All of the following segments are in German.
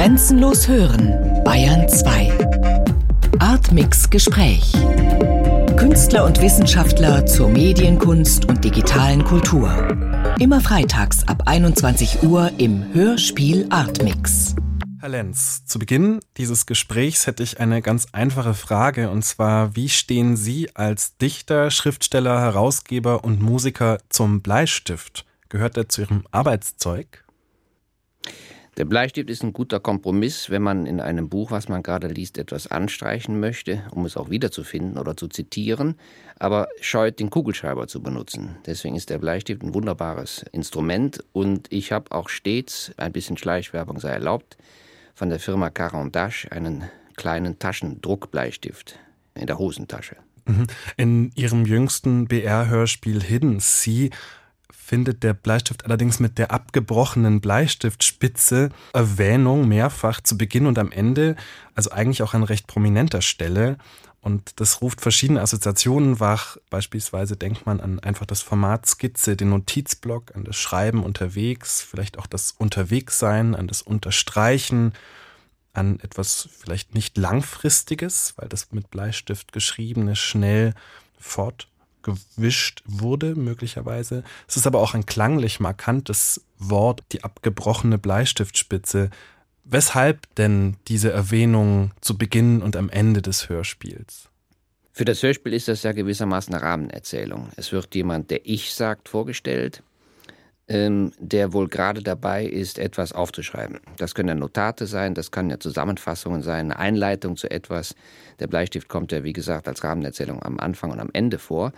Grenzenlos hören, Bayern 2. Artmix Gespräch. Künstler und Wissenschaftler zur Medienkunst und digitalen Kultur. Immer freitags ab 21 Uhr im Hörspiel Artmix. Herr Lenz, zu Beginn dieses Gesprächs hätte ich eine ganz einfache Frage, und zwar, wie stehen Sie als Dichter, Schriftsteller, Herausgeber und Musiker zum Bleistift? Gehört er zu Ihrem Arbeitszeug? Der Bleistift ist ein guter Kompromiss, wenn man in einem Buch, was man gerade liest, etwas anstreichen möchte, um es auch wiederzufinden oder zu zitieren, aber scheut den Kugelschreiber zu benutzen. Deswegen ist der Bleistift ein wunderbares Instrument und ich habe auch stets, ein bisschen Schleichwerbung sei erlaubt, von der Firma Caran d'Ache einen kleinen Taschendruckbleistift in der Hosentasche. Mhm. In Ihrem jüngsten BR-Hörspiel Hidden Sea findet der Bleistift allerdings mit der abgebrochenen Bleistiftspitze Erwähnung mehrfach zu Beginn und am Ende, also eigentlich auch an recht prominenter Stelle. Und das ruft verschiedene Assoziationen wach. Beispielsweise denkt man an einfach das Format Skizze, den Notizblock, an das Schreiben unterwegs, vielleicht auch das Unterwegssein, an das Unterstreichen, an etwas vielleicht nicht langfristiges, weil das mit Bleistift geschriebene schnell fortgewischt wurde, möglicherweise. Es ist aber auch ein klanglich markantes Wort, die abgebrochene Bleistiftspitze. Weshalb denn diese Erwähnung zu Beginn und am Ende des Hörspiels? Für das Hörspiel ist das ja gewissermaßen eine Rahmenerzählung. Es wird jemand, der Ich sagt, vorgestellt, ähm, der wohl gerade dabei ist, etwas aufzuschreiben. Das können ja Notate sein, das können ja Zusammenfassungen sein, eine Einleitung zu etwas. Der Bleistift kommt ja, wie gesagt, als Rahmenerzählung am Anfang und am Ende vor.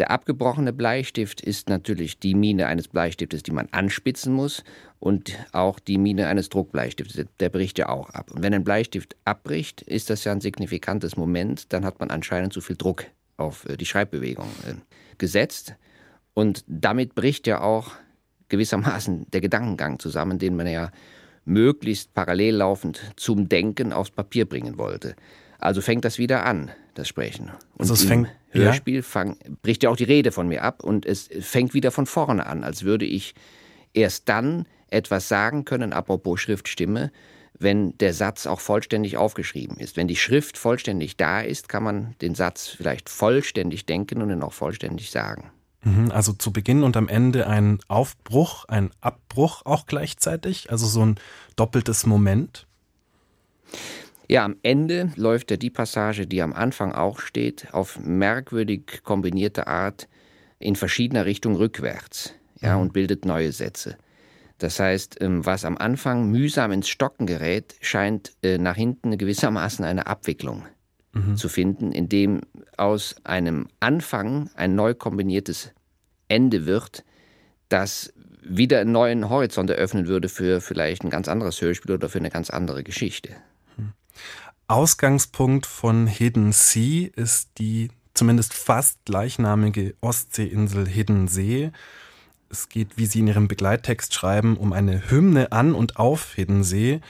Der abgebrochene Bleistift ist natürlich die Mine eines Bleistiftes, die man anspitzen muss und auch die Mine eines Druckbleistiftes. Der bricht ja auch ab. Und wenn ein Bleistift abbricht, ist das ja ein signifikantes Moment. Dann hat man anscheinend zu viel Druck auf äh, die Schreibbewegung äh, gesetzt. Und damit bricht ja auch gewissermaßen der Gedankengang zusammen, den man ja möglichst parallel laufend zum Denken aufs Papier bringen wollte. Also fängt das wieder an, das Sprechen. Und also es fängt, Hörspiel ja. fang, bricht ja auch die Rede von mir ab und es fängt wieder von vorne an, als würde ich erst dann etwas sagen können, apropos Schriftstimme, wenn der Satz auch vollständig aufgeschrieben ist. Wenn die Schrift vollständig da ist, kann man den Satz vielleicht vollständig denken und ihn auch vollständig sagen. Mhm, also zu Beginn und am Ende ein Aufbruch, ein Abbruch auch gleichzeitig, also so ein doppeltes Moment. Ja, am Ende läuft ja die Passage, die am Anfang auch steht, auf merkwürdig kombinierte Art in verschiedener Richtung rückwärts ja, mhm. und bildet neue Sätze. Das heißt, ähm, was am Anfang mühsam ins Stocken gerät, scheint äh, nach hinten gewissermaßen eine Abwicklung mhm. zu finden, indem aus einem Anfang ein neu kombiniertes Ende wird, das wieder einen neuen Horizont eröffnen würde für vielleicht ein ganz anderes Hörspiel oder für eine ganz andere Geschichte. Ausgangspunkt von Hidden Sea ist die zumindest fast gleichnamige Ostseeinsel Hidden See. Es geht, wie Sie in Ihrem Begleittext schreiben, um eine Hymne an und auf Hidden See.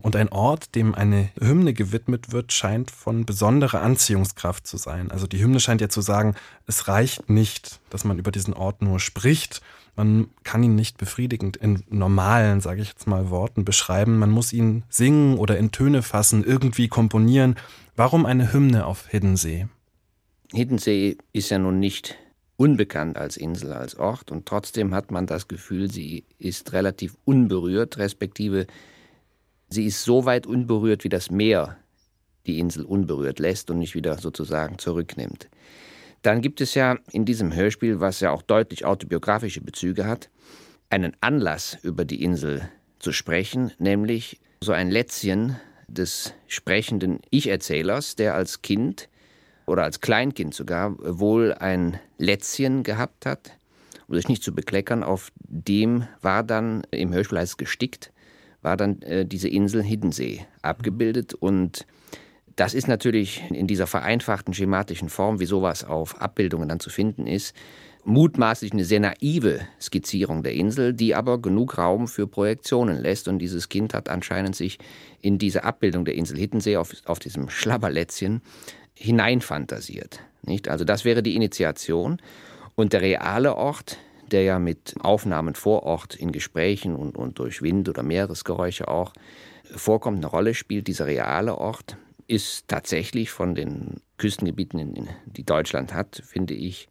Und ein Ort, dem eine Hymne gewidmet wird, scheint von besonderer Anziehungskraft zu sein. Also die Hymne scheint ja zu sagen, es reicht nicht, dass man über diesen Ort nur spricht. Man kann ihn nicht befriedigend in normalen, sage ich jetzt mal, Worten beschreiben. Man muss ihn singen oder in Töne fassen, irgendwie komponieren. Warum eine Hymne auf Hiddensee? Hiddensee ist ja nun nicht unbekannt als Insel, als Ort und trotzdem hat man das Gefühl, sie ist relativ unberührt, respektive Sie ist so weit unberührt, wie das Meer die Insel unberührt lässt und nicht wieder sozusagen zurücknimmt. Dann gibt es ja in diesem Hörspiel, was ja auch deutlich autobiografische Bezüge hat, einen Anlass über die Insel zu sprechen, nämlich so ein Lätzchen des sprechenden Ich-Erzählers, der als Kind oder als Kleinkind sogar wohl ein Lätzchen gehabt hat, um sich nicht zu bekleckern, auf dem war dann im Hörspiel heißt es gestickt, war dann äh, diese Insel Hiddensee abgebildet und das ist natürlich in dieser vereinfachten schematischen Form, wie sowas auf Abbildungen dann zu finden ist, mutmaßlich eine sehr naive Skizzierung der Insel, die aber genug Raum für Projektionen lässt. Und dieses Kind hat anscheinend sich in diese Abbildung der Insel Hiddensee auf, auf diesem Schlabberlätzchen hineinfantasiert. Nicht? Also das wäre die Initiation. Und der reale Ort, der ja mit Aufnahmen vor Ort in Gesprächen und, und durch Wind oder Meeresgeräusche auch vorkommt, eine Rolle spielt. Dieser reale Ort ist tatsächlich von den Küstengebieten, die Deutschland hat, finde ich,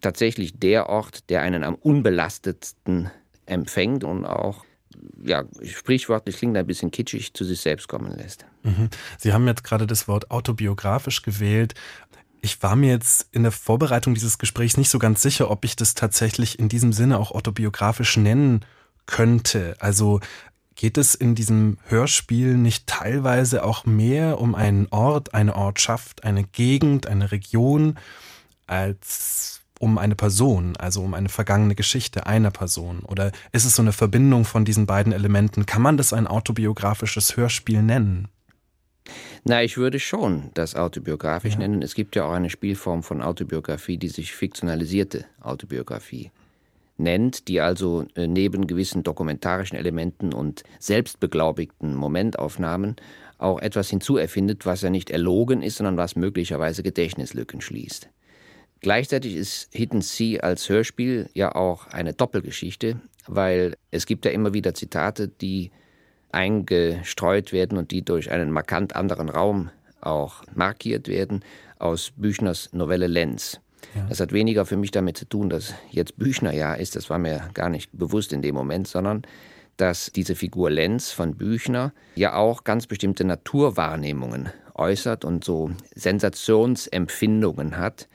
tatsächlich der Ort, der einen am unbelastetsten empfängt und auch ja, sprichwörtlich klingt ein bisschen kitschig, zu sich selbst kommen lässt. Mhm. Sie haben jetzt gerade das Wort autobiografisch gewählt. Ich war mir jetzt in der Vorbereitung dieses Gesprächs nicht so ganz sicher, ob ich das tatsächlich in diesem Sinne auch autobiografisch nennen könnte. Also geht es in diesem Hörspiel nicht teilweise auch mehr um einen Ort, eine Ortschaft, eine Gegend, eine Region als um eine Person, also um eine vergangene Geschichte einer Person? Oder ist es so eine Verbindung von diesen beiden Elementen? Kann man das ein autobiografisches Hörspiel nennen? Na, ich würde schon das autobiografisch ja. nennen. Es gibt ja auch eine Spielform von Autobiografie, die sich fiktionalisierte Autobiografie nennt, die also äh, neben gewissen dokumentarischen Elementen und selbstbeglaubigten Momentaufnahmen auch etwas hinzuerfindet, was ja nicht erlogen ist, sondern was möglicherweise Gedächtnislücken schließt. Gleichzeitig ist Hidden Sea als Hörspiel ja auch eine Doppelgeschichte, weil es gibt ja immer wieder Zitate, die eingestreut werden und die durch einen markant anderen Raum auch markiert werden aus Büchners Novelle Lenz. Ja. Das hat weniger für mich damit zu tun, dass jetzt Büchner ja ist, das war mir gar nicht bewusst in dem Moment, sondern dass diese Figur Lenz von Büchner ja auch ganz bestimmte Naturwahrnehmungen äußert und so Sensationsempfindungen hat,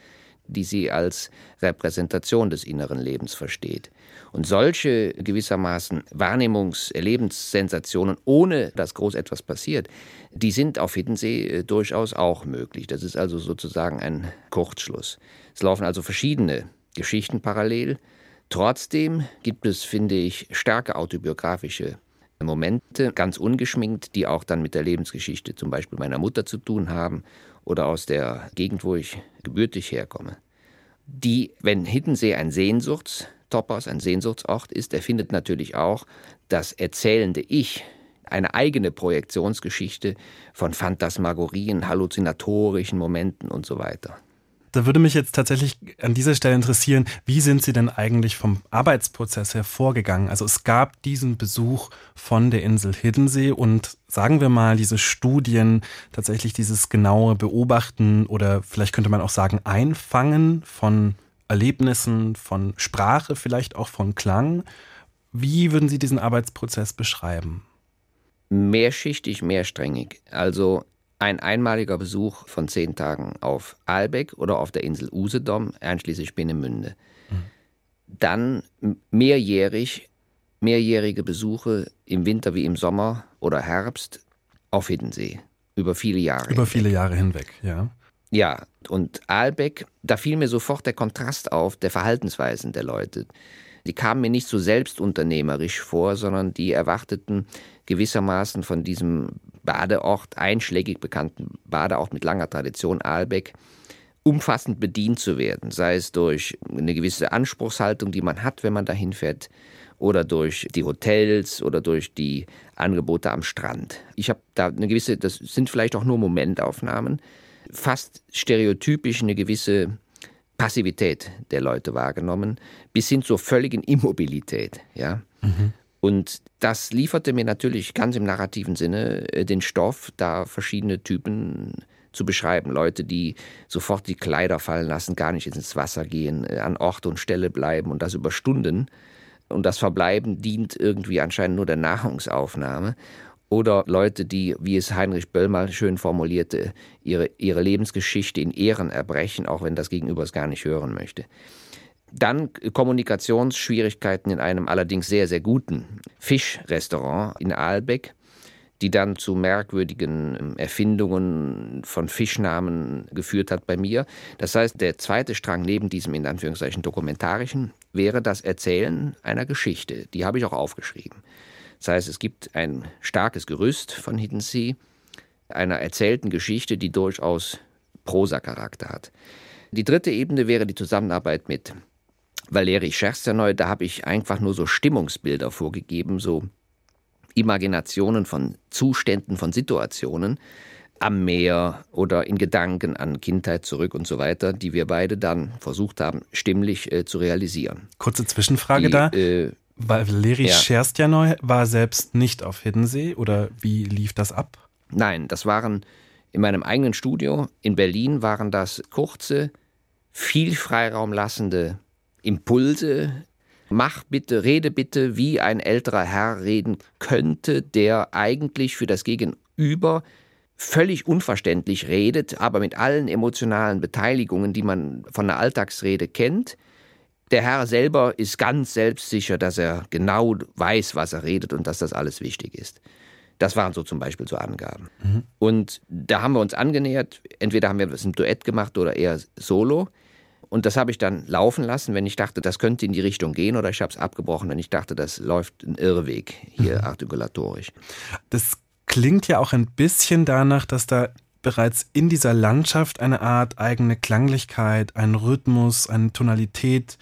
die sie als Repräsentation des inneren Lebens versteht. Und solche gewissermaßen Wahrnehmungs-, Erlebenssensationen, ohne dass groß etwas passiert, die sind auf Hiddensee äh, durchaus auch möglich. Das ist also sozusagen ein Kurzschluss. Es laufen also verschiedene Geschichten parallel. Trotzdem gibt es, finde ich, starke autobiografische Momente, ganz ungeschminkt, die auch dann mit der Lebensgeschichte zum Beispiel meiner Mutter zu tun haben oder aus der Gegend, wo ich gebürtig herkomme. Die, wenn Hiddensee ein Sehnsuchtstopos, ein Sehnsuchtsort ist, erfindet natürlich auch das erzählende Ich eine eigene Projektionsgeschichte von Phantasmagorien, halluzinatorischen Momenten und so weiter. Da würde mich jetzt tatsächlich an dieser Stelle interessieren, wie sind Sie denn eigentlich vom Arbeitsprozess her vorgegangen? Also es gab diesen Besuch von der Insel Hiddensee und sagen wir mal, diese Studien, tatsächlich dieses genaue Beobachten oder vielleicht könnte man auch sagen Einfangen von Erlebnissen, von Sprache, vielleicht auch von Klang. Wie würden Sie diesen Arbeitsprozess beschreiben? Mehrschichtig, mehrsträngig. Also ein einmaliger Besuch von zehn Tagen auf Aalbeck oder auf der Insel Usedom, einschließlich Binnenmünde. Mhm. Dann mehrjährig, mehrjährige Besuche im Winter wie im Sommer oder Herbst auf Hiddensee. Über viele Jahre. Über hinweg. viele Jahre hinweg, ja. Ja, und Aalbeck, da fiel mir sofort der Kontrast auf der Verhaltensweisen der Leute. Die kamen mir nicht so selbstunternehmerisch vor, sondern die erwarteten gewissermaßen von diesem Badeort, einschlägig bekannten Badeort mit langer Tradition, Aalbeck, umfassend bedient zu werden, sei es durch eine gewisse Anspruchshaltung, die man hat, wenn man dahin fährt, oder durch die Hotels oder durch die Angebote am Strand. Ich habe da eine gewisse, das sind vielleicht auch nur Momentaufnahmen, fast stereotypisch eine gewisse Passivität der Leute wahrgenommen, bis hin zur völligen Immobilität. Ja? Mhm. Und das lieferte mir natürlich ganz im narrativen Sinne äh, den Stoff, da verschiedene Typen zu beschreiben. Leute, die sofort die Kleider fallen lassen, gar nicht ins Wasser gehen, äh, an Ort und Stelle bleiben und das über Stunden. Und das Verbleiben dient irgendwie anscheinend nur der Nahrungsaufnahme. Oder Leute, die, wie es Heinrich Böll mal schön formulierte, ihre, ihre Lebensgeschichte in Ehren erbrechen, auch wenn das Gegenüber es gar nicht hören möchte. Dann Kommunikationsschwierigkeiten in einem allerdings sehr, sehr guten Fischrestaurant in Aalbeck, die dann zu merkwürdigen ähm, Erfindungen von Fischnamen geführt hat bei mir. Das heißt, der zweite Strang neben diesem in Anführungszeichen dokumentarischen wäre das Erzählen einer Geschichte. Die habe ich auch aufgeschrieben. Das heißt, es gibt ein starkes Gerüst von Hidden Sea, einer erzählten Geschichte, die durchaus Prosa-Charakter hat. Die dritte Ebene wäre die Zusammenarbeit mit Valeri Schersterneu, da habe ich einfach nur so Stimmungsbilder vorgegeben, so Imaginationen von Zuständen, von Situationen, am Meer oder in Gedanken an Kindheit zurück und so weiter, die wir beide dann versucht haben, stimmlich äh, zu realisieren. Kurze Zwischenfrage die, da. Äh, Valeri ja. Scherstjanoi war selbst nicht auf Hiddensee oder wie lief das ab? Nein, das waren in meinem eigenen Studio in Berlin waren das kurze, viel Freiraum lassende Impulse. Mach bitte, rede bitte, wie ein älterer Herr reden könnte, der eigentlich für das Gegenüber völlig unverständlich redet, aber mit allen emotionalen Beteiligungen, die man von der Alltagsrede kennt. Der Herr selber ist ganz selbstsicher, dass er genau weiß, was er redet und dass das alles wichtig ist. Das waren so zum Beispiel so Angaben. Mhm. Und da haben wir uns angenähert. Entweder haben wir das im Duett gemacht oder eher solo. Und das habe ich dann laufen lassen, wenn ich dachte, das könnte in die Richtung gehen, oder ich habe es abgebrochen, wenn ich dachte, das läuft ein Irrweg hier mhm. artikulatorisch. Das klingt ja auch ein bisschen danach, dass da bereits in dieser Landschaft eine Art eigene Klanglichkeit, ein Rhythmus, eine Tonalität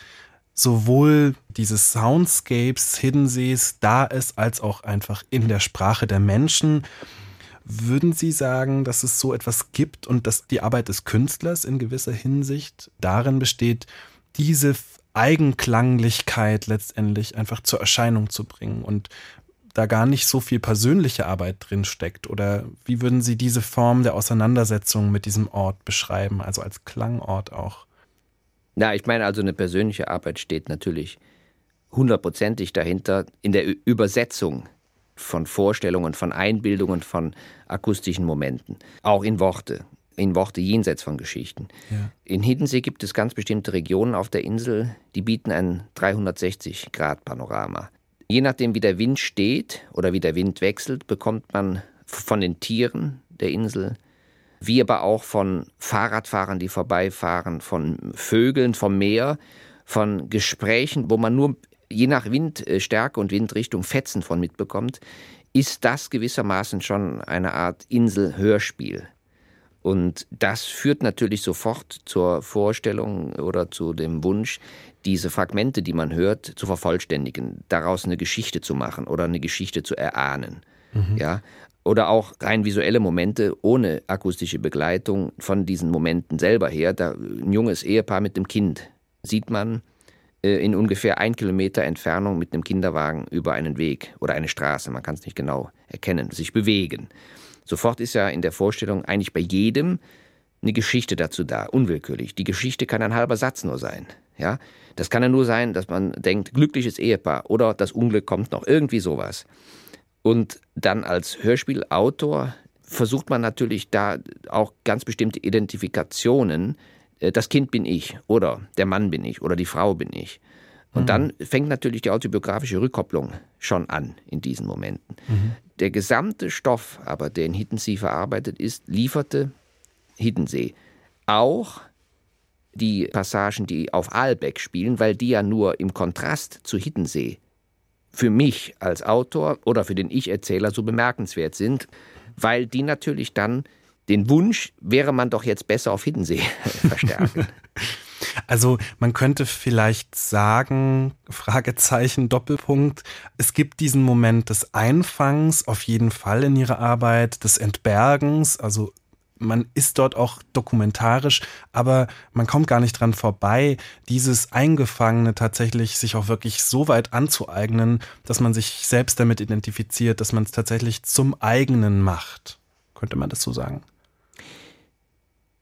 sowohl dieses Soundscapes, Hiddensees da ist, als auch einfach in der Sprache der Menschen. Würden Sie sagen, dass es so etwas gibt und dass die Arbeit des Künstlers in gewisser Hinsicht darin besteht, diese Eigenklanglichkeit letztendlich einfach zur Erscheinung zu bringen und da gar nicht so viel persönliche Arbeit drin steckt? Oder wie würden Sie diese Form der Auseinandersetzung mit diesem Ort beschreiben, also als Klangort auch? Na, ich meine also, eine persönliche Arbeit steht natürlich hundertprozentig dahinter in der Übersetzung von Vorstellungen, von Einbildungen, von akustischen Momenten, auch in Worte, in Worte jenseits von Geschichten. Ja. In Hiddensee gibt es ganz bestimmte Regionen auf der Insel, die bieten ein 360-Grad-Panorama. Je nachdem, wie der Wind steht oder wie der Wind wechselt, bekommt man von den Tieren der Insel, wie aber auch von Fahrradfahrern, die vorbeifahren, von Vögeln vom Meer, von Gesprächen, wo man nur je nach Windstärke und Windrichtung Fetzen von mitbekommt, ist das gewissermaßen schon eine Art Inselhörspiel. Und das führt natürlich sofort zur Vorstellung oder zu dem Wunsch, diese Fragmente, die man hört, zu vervollständigen, daraus eine Geschichte zu machen oder eine Geschichte zu erahnen. Mhm. Ja? Oder auch rein visuelle Momente ohne akustische Begleitung von diesen Momenten selber her. Da, ein junges Ehepaar mit dem Kind sieht man in ungefähr ein Kilometer Entfernung mit einem Kinderwagen über einen Weg oder eine Straße, man kann es nicht genau erkennen, sich bewegen. Sofort ist ja in der Vorstellung eigentlich bei jedem eine Geschichte dazu da, unwillkürlich. Die Geschichte kann ein halber Satz nur sein. Ja? Das kann ja nur sein, dass man denkt, glückliches Ehepaar oder das Unglück kommt noch, irgendwie sowas. Und dann als Hörspielautor versucht man natürlich da auch ganz bestimmte Identifikationen. Äh, das Kind bin ich oder der Mann bin ich oder die Frau bin ich. Und mhm. dann fängt natürlich die autobiografische Rückkopplung schon an in diesen Momenten. Mhm. Der gesamte Stoff aber, der in Hiddensee verarbeitet ist, lieferte Hiddensee auch die Passagen, die auf Aalbeck spielen, weil die ja nur im Kontrast zu Hiddensee für mich als Autor oder für den Ich-Erzähler so bemerkenswert sind, weil die natürlich dann den Wunsch, wäre man doch jetzt besser auf Hiddensee verstärken. Also man könnte vielleicht sagen, Fragezeichen, Doppelpunkt, es gibt diesen Moment des Einfangs auf jeden Fall in ihrer Arbeit, des Entbergens, also man ist dort auch dokumentarisch, aber man kommt gar nicht dran vorbei, dieses Eingefangene tatsächlich sich auch wirklich so weit anzueignen, dass man sich selbst damit identifiziert, dass man es tatsächlich zum eigenen macht. Könnte man das so sagen?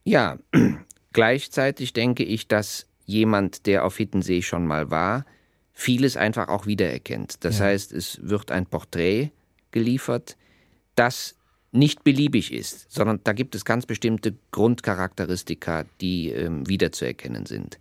Ja, gleichzeitig denke ich, dass jemand, der auf Hittensee schon mal war, vieles einfach auch wiedererkennt. Das ja. heißt, es wird ein Porträt geliefert, das nicht beliebig ist, sondern da gibt es ganz bestimmte Grundcharakteristika, die ähm, wiederzuerkennen sind.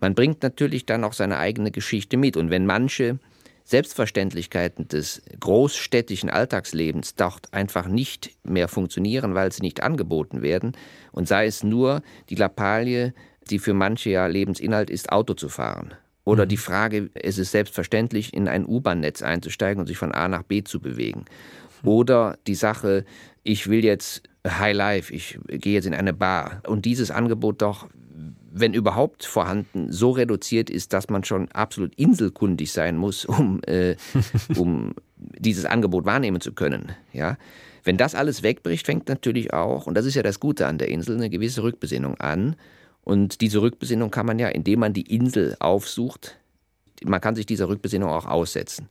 Man bringt natürlich dann auch seine eigene Geschichte mit und wenn manche Selbstverständlichkeiten des großstädtischen Alltagslebens dort einfach nicht mehr funktionieren, weil sie nicht angeboten werden, und sei es nur die Lappalie, die für manche ja Lebensinhalt ist, Auto zu fahren. Oder mhm. die Frage, es ist selbstverständlich, in ein U-Bahn-Netz einzusteigen und sich von A nach B zu bewegen. Oder die Sache, ich will jetzt High Life, ich gehe jetzt in eine Bar. Und dieses Angebot doch, wenn überhaupt vorhanden, so reduziert ist, dass man schon absolut inselkundig sein muss, um, äh, um dieses Angebot wahrnehmen zu können. Ja? Wenn das alles wegbricht, fängt natürlich auch, und das ist ja das Gute an der Insel, eine gewisse Rückbesinnung an. Und diese Rückbesinnung kann man ja, indem man die Insel aufsucht, man kann sich dieser Rückbesinnung auch aussetzen.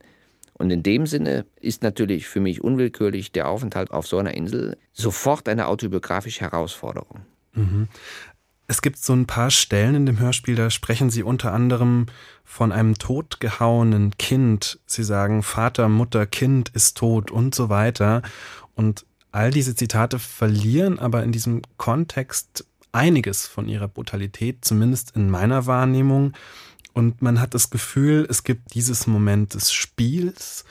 Und in dem Sinne ist natürlich für mich unwillkürlich der Aufenthalt auf so einer Insel sofort eine autobiografische Herausforderung. Mhm. Es gibt so ein paar Stellen in dem Hörspiel, da sprechen Sie unter anderem von einem totgehauenen Kind. Sie sagen, Vater, Mutter, Kind ist tot und so weiter. Und all diese Zitate verlieren aber in diesem Kontext einiges von ihrer Brutalität, zumindest in meiner Wahrnehmung. Und man hat das Gefühl, es gibt dieses Moment des Spiels,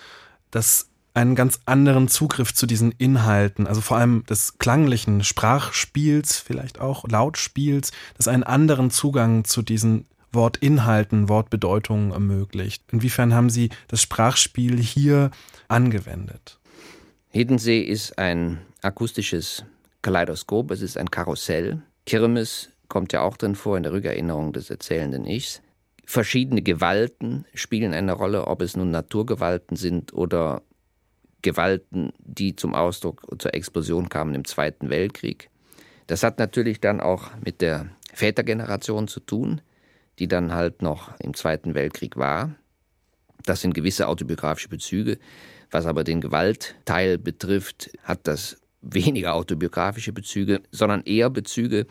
das einen ganz anderen Zugriff zu diesen Inhalten, also vor allem des klanglichen Sprachspiels, vielleicht auch Lautspiels, das einen anderen Zugang zu diesen Wortinhalten, Wortbedeutungen ermöglicht. Inwiefern haben Sie das Sprachspiel hier angewendet? Hiddensee ist ein akustisches Kaleidoskop, es ist ein Karussell. Kirmes kommt ja auch drin vor in der Rückerinnerung des erzählenden Ichs. Verschiedene Gewalten spielen eine Rolle, ob es nun Naturgewalten sind oder Gewalten, die zum Ausdruck zur Explosion kamen im Zweiten Weltkrieg. Das hat natürlich dann auch mit der Vätergeneration zu tun, die dann halt noch im Zweiten Weltkrieg war. Das sind gewisse autobiografische Bezüge. Was aber den Gewaltteil betrifft, hat das weniger autobiografische Bezüge, sondern eher Bezüge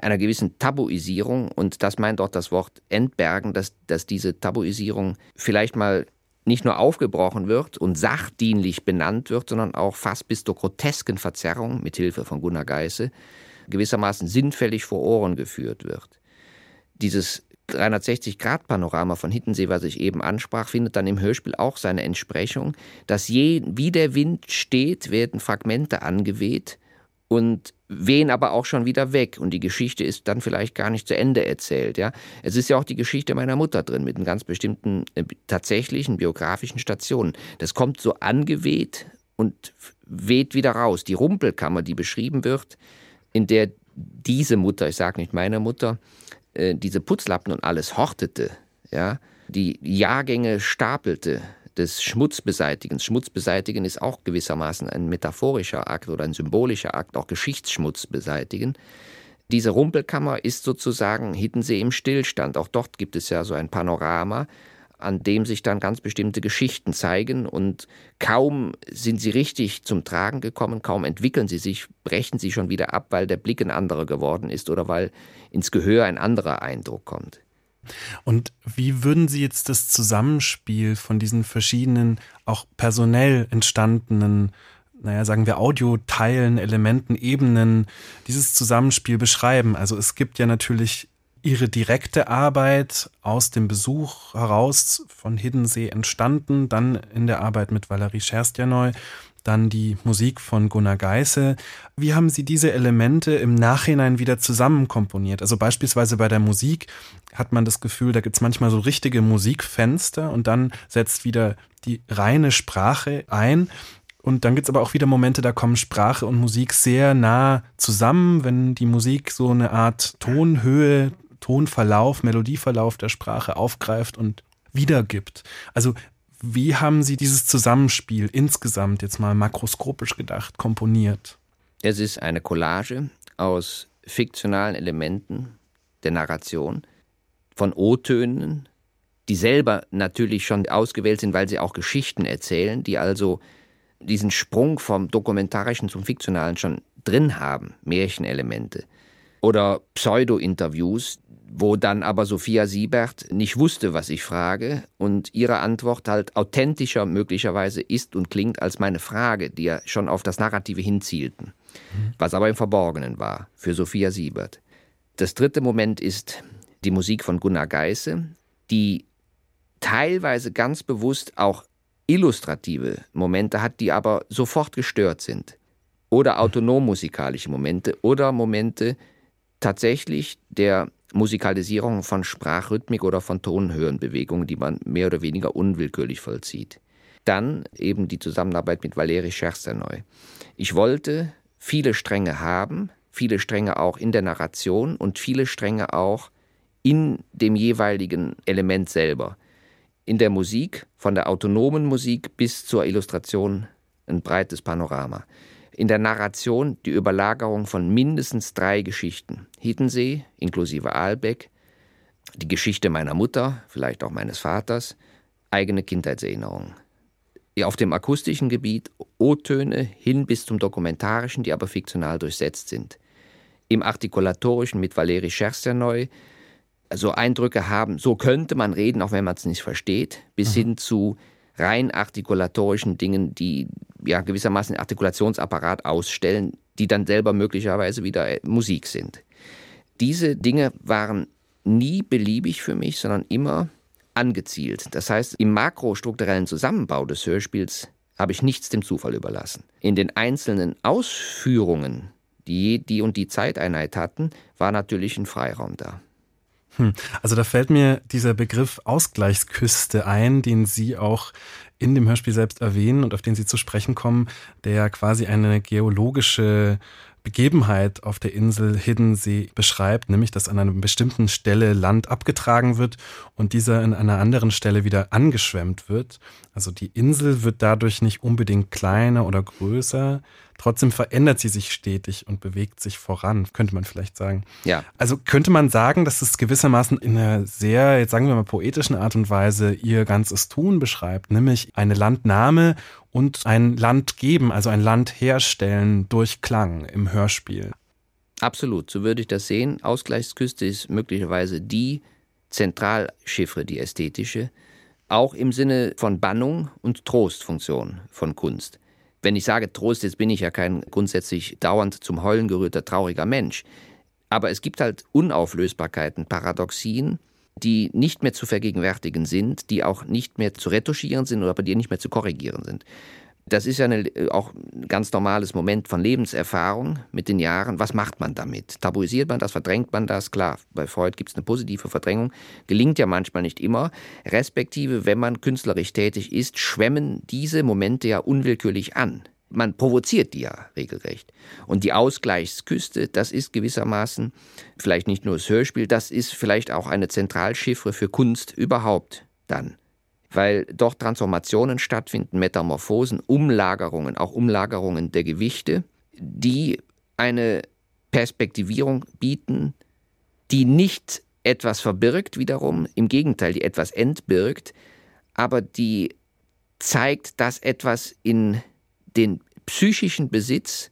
einer gewissen Tabuisierung. Und das meint auch das Wort entbergen, dass, dass diese Tabuisierung vielleicht mal nicht nur aufgebrochen wird und sachdienlich benannt wird, sondern auch fast bis zur grotesken Verzerrung mit Hilfe von Gunnar Geisse gewissermaßen sinnfällig vor Ohren geführt wird. Dieses 360-Grad-Panorama von Hittensee, was ich eben ansprach, findet dann im Hörspiel auch seine Entsprechung, dass je, wie der Wind steht, werden Fragmente angeweht und wehen aber auch schon wieder weg und die Geschichte ist dann vielleicht gar nicht zu Ende erzählt. Ja, es ist ja auch die Geschichte meiner Mutter drin mit einem ganz bestimmten äh, tatsächlichen biografischen Stationen. Das kommt so angeweht und weht wieder raus. Die Rumpelkammer, die beschrieben wird, in der diese Mutter, ich sage nicht meine Mutter, äh, diese Putzlappen und alles hortete, ja, die Jahrgänge stapelte, des Schmutzbeseitigens. Schmutzbeseitigen ist auch gewissermaßen ein metaphorischer Akt oder ein symbolischer Akt, auch Geschichtsschmutz beseitigen. Diese Rumpelkammer ist sozusagen Hiddensee im Stillstand. Auch dort gibt es ja so ein Panorama, an dem sich dann ganz bestimmte Geschichten zeigen und kaum sind sie richtig zum Tragen gekommen, kaum entwickeln sie sich, brechen sie schon wieder ab, weil der Blick ein anderer geworden ist oder weil ins Gehör ein anderer Eindruck kommt. Und wie würden Sie jetzt das Zusammenspiel von diesen verschiedenen, auch personell entstandenen, naja, sagen wir Audioteilen, Elementen, Ebenen, dieses Zusammenspiel beschreiben? Also es gibt ja natürlich Ihre direkte Arbeit aus dem Besuch heraus von Hiddensee entstanden, dann in der Arbeit mit Valerie Scherstjanoy dann die Musik von Gunnar Geisse. Wie haben Sie diese Elemente im Nachhinein wieder zusammenkomponiert? Also beispielsweise bei der Musik hat man das Gefühl, da gibt es manchmal so richtige Musikfenster und dann setzt wieder die reine Sprache ein. Und dann gibt es aber auch wieder Momente, da kommen Sprache und Musik sehr nah zusammen, wenn die Musik so eine Art Tonhöhe, Tonverlauf, Melodieverlauf der Sprache aufgreift und wiedergibt. Also wie haben Sie dieses Zusammenspiel insgesamt jetzt mal makroskopisch gedacht, komponiert? Es ist eine Collage aus fiktionalen Elementen der Narration, von O-Tönen, die selber natürlich schon ausgewählt sind, weil sie auch Geschichten erzählen, die also diesen Sprung vom Dokumentarischen zum Fiktionalen schon drin haben, Märchenelemente. Oder Pseudo-Interviews, wo dann aber Sophia Siebert nicht wusste, was ich frage und ihre Antwort halt authentischer möglicherweise ist und klingt als meine Frage, die ja schon auf das Narrative hinzielten, was aber im Verborgenen war für Sophia Siebert. Das dritte Moment ist die Musik von Gunnar Geisse, die teilweise ganz bewusst auch illustrative Momente hat, die aber sofort gestört sind. Oder autonom musikalische Momente oder Momente tatsächlich der Musikalisierung von Sprachrhythmik oder von Tonhöhenbewegungen, die man mehr oder weniger unwillkürlich vollzieht. Dann eben die Zusammenarbeit mit Valeri Schersterneu. Ich wollte viele Stränge haben, viele Stränge auch in der Narration und viele Stränge auch in dem jeweiligen Element selber. in der Musik, von der autonomen Musik bis zur Illustration, ein breites Panorama. In der Narration die Überlagerung von mindestens drei Geschichten. Hiddensee, inklusive Aalbeck, die Geschichte meiner Mutter, vielleicht auch meines Vaters, eigene Kindheitserinnerungen. Auf dem akustischen Gebiet O-Töne hin bis zum dokumentarischen, die aber fiktional durchsetzt sind. Im artikulatorischen mit Valeri Schersterneu so Eindrücke haben, so könnte man reden, auch wenn man es nicht versteht, bis mhm. hin zu rein artikulatorischen Dingen, die ja gewissermaßen den Artikulationsapparat ausstellen, die dann selber möglicherweise wieder äh, Musik sind. Diese Dinge waren nie beliebig für mich, sondern immer angezielt. Das heißt, im makrostrukturellen Zusammenbau des Hörspiels habe ich nichts dem Zufall überlassen. In den einzelnen Ausführungen, die die und die Zeiteinheit hatten, war natürlich ein Freiraum da. Hm. Also da fällt mir dieser Begriff Ausgleichsküste ein, den Sie auch in dem Hörspiel selbst erwähnen und auf den Sie zu sprechen kommen, der quasi eine geologische Begebenheit auf der Insel Hiddensee beschreibt, nämlich dass an einer bestimmten Stelle Land abgetragen wird und dieser in einer anderen Stelle wieder angeschwemmt wird. Also die Insel wird dadurch nicht unbedingt kleiner oder größer, trotzdem verändert sie sich stetig und bewegt sich voran, könnte man vielleicht sagen. Ja. Also könnte man sagen, dass es gewissermaßen in einer sehr, jetzt sagen wir mal, poetischen Art und Weise ihr ganzes Tun beschreibt, nämlich eine Landnahme und ein Land geben, also ein Land herstellen durch Klang im Hörspiel. Absolut, so würde ich das sehen. Ausgleichsküste ist möglicherweise die Zentralchiffre, die ästhetische, auch im Sinne von Bannung und Trostfunktion von Kunst. Wenn ich sage Trost, jetzt bin ich ja kein grundsätzlich dauernd zum Heulen gerührter, trauriger Mensch. Aber es gibt halt Unauflösbarkeiten, Paradoxien, die nicht mehr zu vergegenwärtigen sind, die auch nicht mehr zu retuschieren sind oder bei dir nicht mehr zu korrigieren sind. Das ist ja eine, äh, auch ein ganz normales Moment von Lebenserfahrung mit den Jahren. Was macht man damit? Tabuisiert man das? Verdrängt man das? Klar, bei Freud gibt es eine positive Verdrängung. Gelingt ja manchmal nicht immer. Respektive, wenn man künstlerisch tätig ist, schwemmen diese Momente ja unwillkürlich an man provoziert die ja regelrecht. Und die Ausgleichsküste, das ist gewissermaßen vielleicht nicht nur das Hörspiel, das ist vielleicht auch eine Zentralchiffre für Kunst überhaupt dann. Weil dort Transformationen stattfinden, Metamorphosen, Umlagerungen, auch Umlagerungen der Gewichte, die eine Perspektivierung bieten, die nicht etwas verbirgt wiederum, im Gegenteil, die etwas entbirgt, aber die zeigt, dass etwas in den psychischen Besitz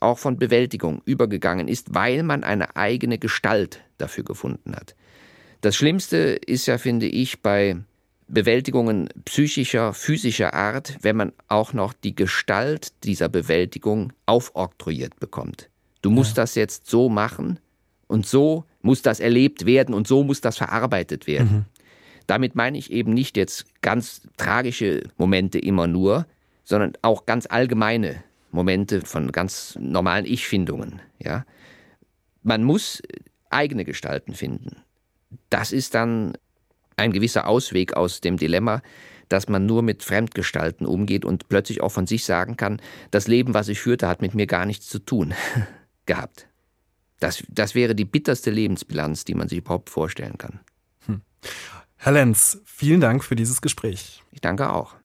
auch von Bewältigung übergegangen ist, weil man eine eigene Gestalt dafür gefunden hat. Das Schlimmste ist ja, finde ich, bei Bewältigungen psychischer, physischer Art, wenn man auch noch die Gestalt dieser Bewältigung aufoktroyiert bekommt. Du musst ja. das jetzt so machen und so muss das erlebt werden und so muss das verarbeitet werden. Mhm. Damit meine ich eben nicht jetzt ganz tragische Momente immer nur, sondern auch ganz allgemeine Momente von ganz normalen Ich-Findungen. Ja? Man muss eigene Gestalten finden. Das ist dann ein gewisser Ausweg aus dem Dilemma, dass man nur mit Fremdgestalten umgeht und plötzlich auch von sich sagen kann, das Leben, was ich führte, hat mit mir gar nichts zu tun gehabt. Das, das wäre die bitterste Lebensbilanz, die man sich überhaupt vorstellen kann. Hm. Herr Lenz, vielen Dank für dieses Gespräch. Ich danke auch.